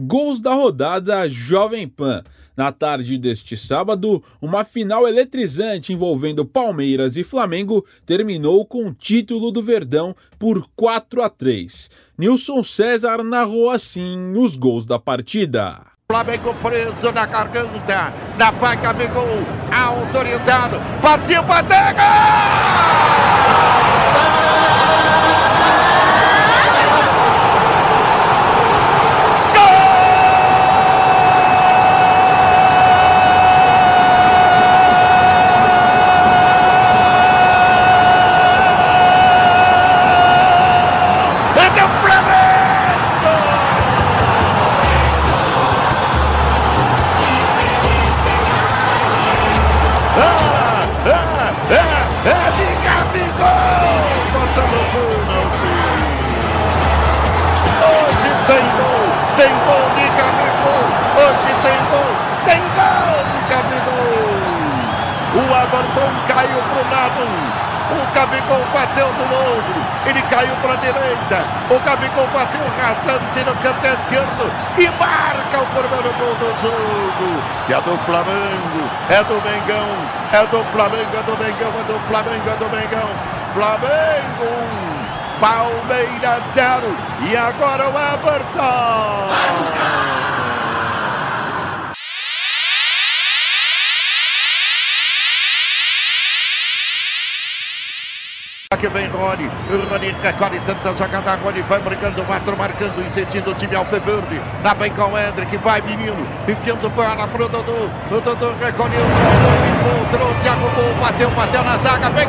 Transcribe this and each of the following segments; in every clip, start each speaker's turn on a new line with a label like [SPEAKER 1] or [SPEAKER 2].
[SPEAKER 1] Gols da rodada Jovem Pan. Na tarde deste sábado, uma final eletrizante envolvendo Palmeiras e Flamengo terminou com o título do Verdão por 4 a 3. Nilson César narrou assim os gols da partida.
[SPEAKER 2] Flamengo preso na garganta, na faca pegou, autorizado, partiu para Gabigol bateu do outro. Ele caiu para a direita. O Gabigol bateu rasante no canto esquerdo. E marca o primeiro gol do jogo. E é do Flamengo. É do Mengão. É do Flamengo. É do Mengão. É do Flamengo. É do Mengão. Flamengo 1. Palmeiras 0. E agora o Everton. Aqui vem Rony, Rony recolhe tanta jogada, Rony vai marcando, Matro marcando sentindo o time Alpeverde. Lá vem com o Hendrick, vai menino, enfiando para o Dodô. O Dodô recolheu, dominou, limpou, trouxe, arrumou, bateu, bateu na zaga, vem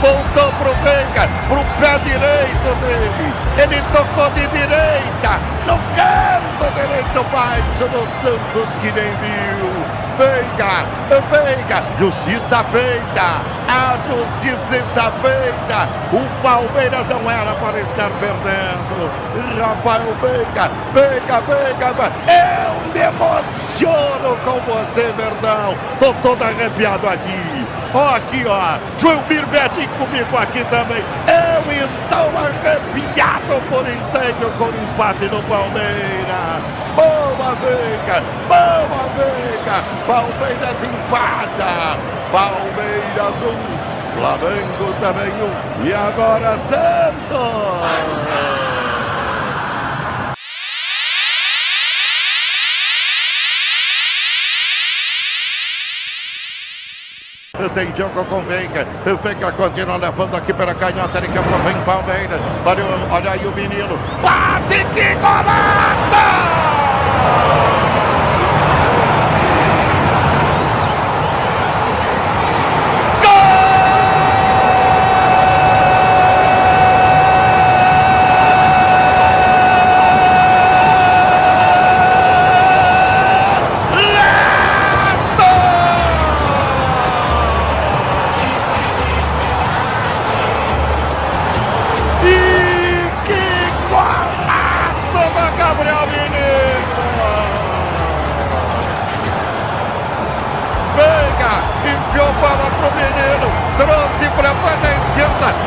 [SPEAKER 2] Voltou pro Veiga, pro pé direito dele. Ele tocou de direita. No canto direito baixo do Santos que nem viu. Veiga, Veiga, justiça feita. A justiça está feita. O Palmeiras não era para estar perdendo. Rafael Veiga, Veiga, Veiga. Eu me emociono com você, Verdão. Tô todo arrepiado aqui. Ó, aqui, ó. João Betinho comigo aqui também. Eu estou arrepiado por inteiro com o empate no Palmeiras. Boa Veiga, boa Veiga. Palmeiras empata. Palmeiras um, Flamengo também um. E agora Santos. Tem jogo com Veiga. Veiga continua levando aqui para a canhota. Ele campo vem Palmeiras. Olha, olha aí o menino. Bate que golaço!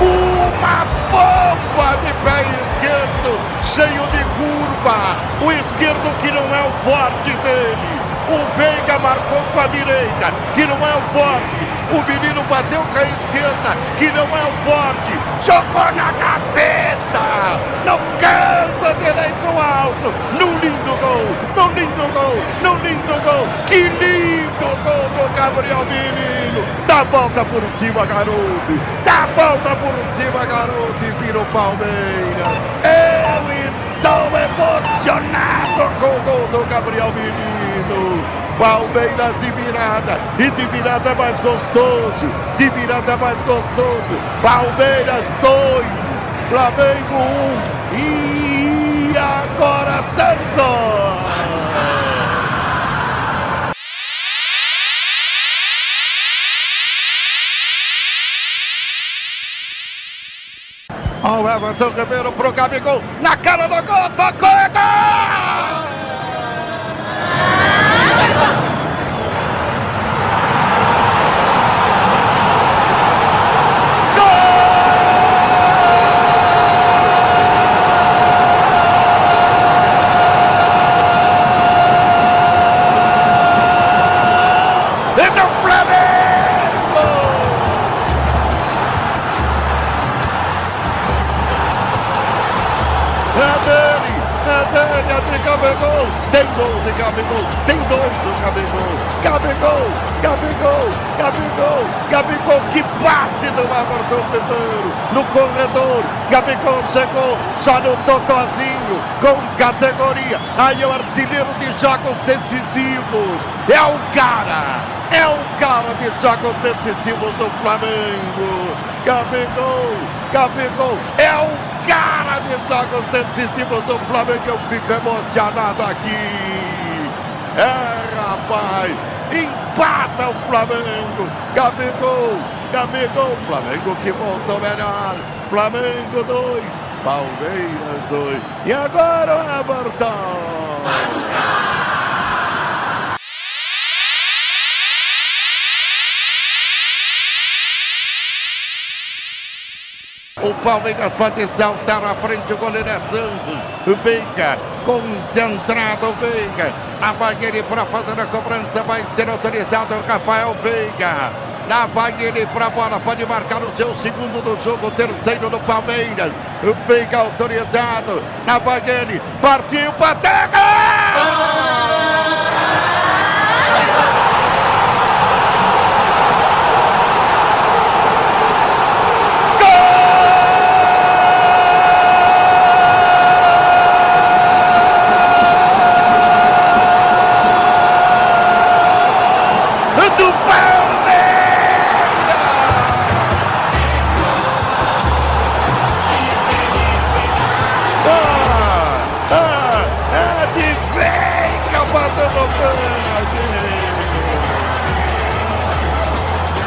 [SPEAKER 2] Uma bomba de pé esquerdo, cheio de curva. O esquerdo que não é o forte dele. O Veiga marcou com a direita, que não é o forte. O menino bateu com a esquerda, que não é o forte. Jogou na cabeça, no canto direito alto. Lindo gol, no lindo gol. Que lindo gol do Gabriel Menino. Dá volta por cima, garoto. Dá volta por cima, garoto. E vira o Palmeiras. Eu estou emocionado com o gol do Gabriel Menino. Palmeiras de virada. E de virada mais gostoso. De virada mais gostoso. Palmeiras 2, Flamengo 1. Um. E agora Santos. Ó, o Everton Ribeiro pro Gabigol, na cara do gol, tocou, é gol! Gabigol, tem gol de Gabigol, tem dois do Gabigol, Gabigol, Gabigol, Gabigol, Gabigol, que passe do Everton Ribeiro, no corredor, Gabigol chegou só no totozinho, com categoria, aí é o artilheiro de jogos decisivos, é o cara, é o cara de jogos decisivos do Flamengo, Gabigol, Gabigol, é o cara de jogos decisivos do Flamengo. Eu fico emocionado aqui. É, rapaz. Empata o Flamengo. Gabigol. Gabigol. Flamengo que voltou melhor. Flamengo 2. Palmeiras 2. E agora o Everton. O Palmeiras pode saltar à frente, o goleiro é Santos. Veiga, concentrado Veiga. A ele para fazer a cobrança, vai ser autorizado o Rafael Veiga. Lá vai ele para a bola, pode marcar o seu segundo do jogo, terceiro do Palmeiras. Veiga autorizado. Lá vai ele, partiu,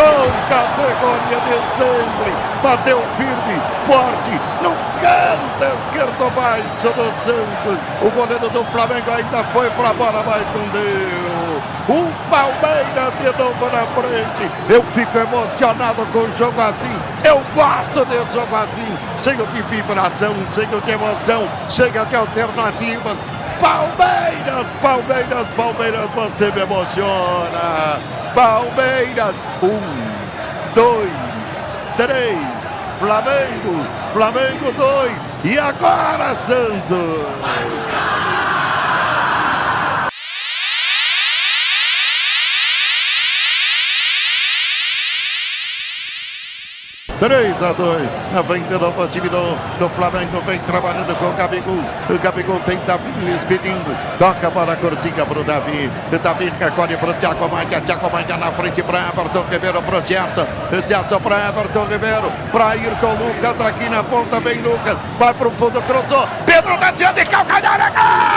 [SPEAKER 2] bateu! categoria de sempre. Bateu firme, forte, no canto esquerdo baixo do Santos. O goleiro do Flamengo ainda foi para a bola, mas não deu. O Palmeiras de novo na frente. Eu fico emocionado com o jogo assim. Eu gosto de jogo assim. Cheio de vibração, cheio de emoção, cheio de alternativas. Palmeiras, Palmeiras, Palmeiras, você me emociona. Palmeiras, um dois, três, Flamengo, Flamengo dois, e agora Santos! 3 a 2. Vem de novo o time do, do Flamengo. Vem trabalhando com o Gabigol. O Gabigol tem Davi Luiz pedindo. Toca a bola curtinha para o Davi. Davi recolhe para o Thiago Maia. Thiago Maia na frente para Everton Ribeiro. Para o Gerson. Gerson para Everton Ribeiro. Para Ayrton Lucas. Aqui na ponta vem Lucas. Vai para o fundo. Cruzou. Pedro da de calcanhar. É gol!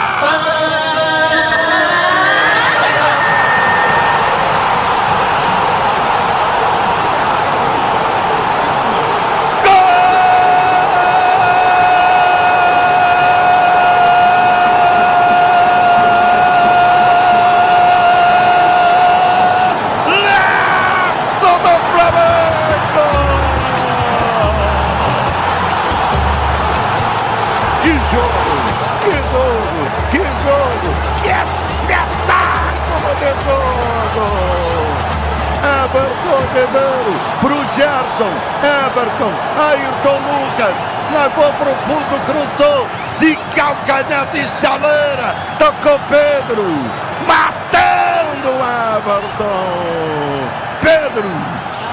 [SPEAKER 2] Ribeiro, pro Gerson, Everton, Ayrton Lucas, levou pro fundo, cruzou, de calcanhar de chaleira, tocou Pedro, matando Everton, Pedro,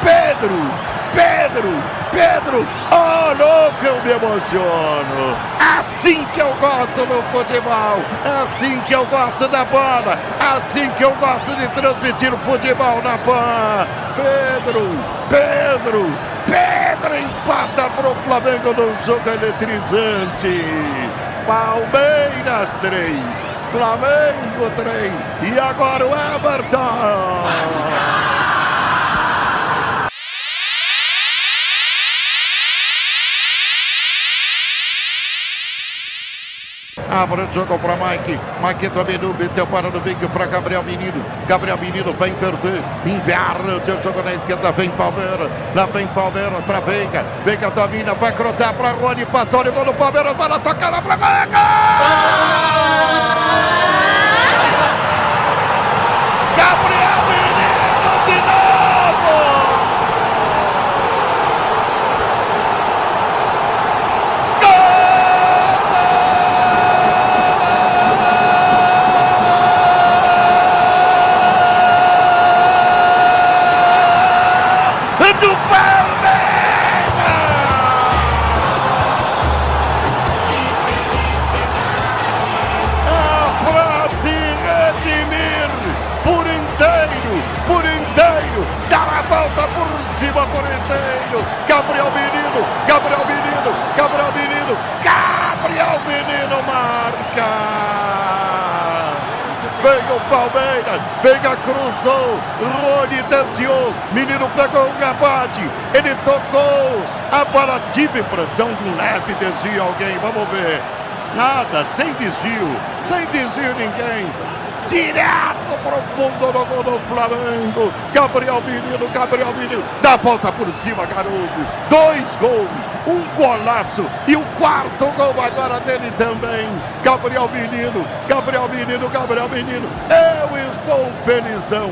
[SPEAKER 2] Pedro, Pedro, Pedro, oh louco, eu me emociono. Assim que eu gosto no futebol, assim que eu gosto da bola, assim que eu gosto de transmitir o futebol na PAN. Pedro, Pedro, Pedro empata para o Flamengo num jogo eletrizante. Palmeiras 3, Flamengo 3 e agora o Everton. Abre o jogo para Mike. Mike dominou, meteu para no meio para Gabriel Menino. Gabriel Menino vem perder. Inverno o jogo na esquerda. Vem Palmeiras. Lá vem Palmeiras para Veiga. Veiga domina, vai cruzar para Rony. Passou o gol do Palmeiras. Para tocar Flamengo. Gabriel por inteiro, dar a volta por cima por inteiro. Gabriel Menino, Gabriel Menino, Gabriel Menino, Gabriel Menino marca! Vem o Palmeiras, Veiga cruzou, Rony desviou, menino pegou o rebate, ele tocou, a bola tive impressão de um leve desvio alguém, vamos ver. Nada, sem desvio, sem desvio ninguém. Direto para o fundo do gol do Flamengo. Gabriel Menino, Gabriel Menino, dá a volta por cima, garoto. Dois gols, um golaço e o quarto gol agora dele também. Gabriel Menino, Gabriel Menino, Gabriel Menino. Eu estou felizão.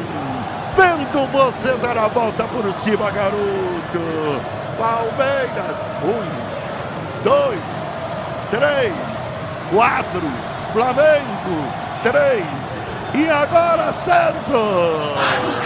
[SPEAKER 2] Vendo você dar a volta por cima, garoto. Palmeiras, um, dois, três, quatro. Flamengo, três. E agora Santos!